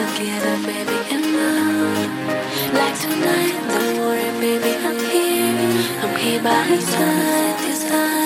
together, baby, in love Like tonight, don't worry, baby, I'm here. I'm here by your side this time.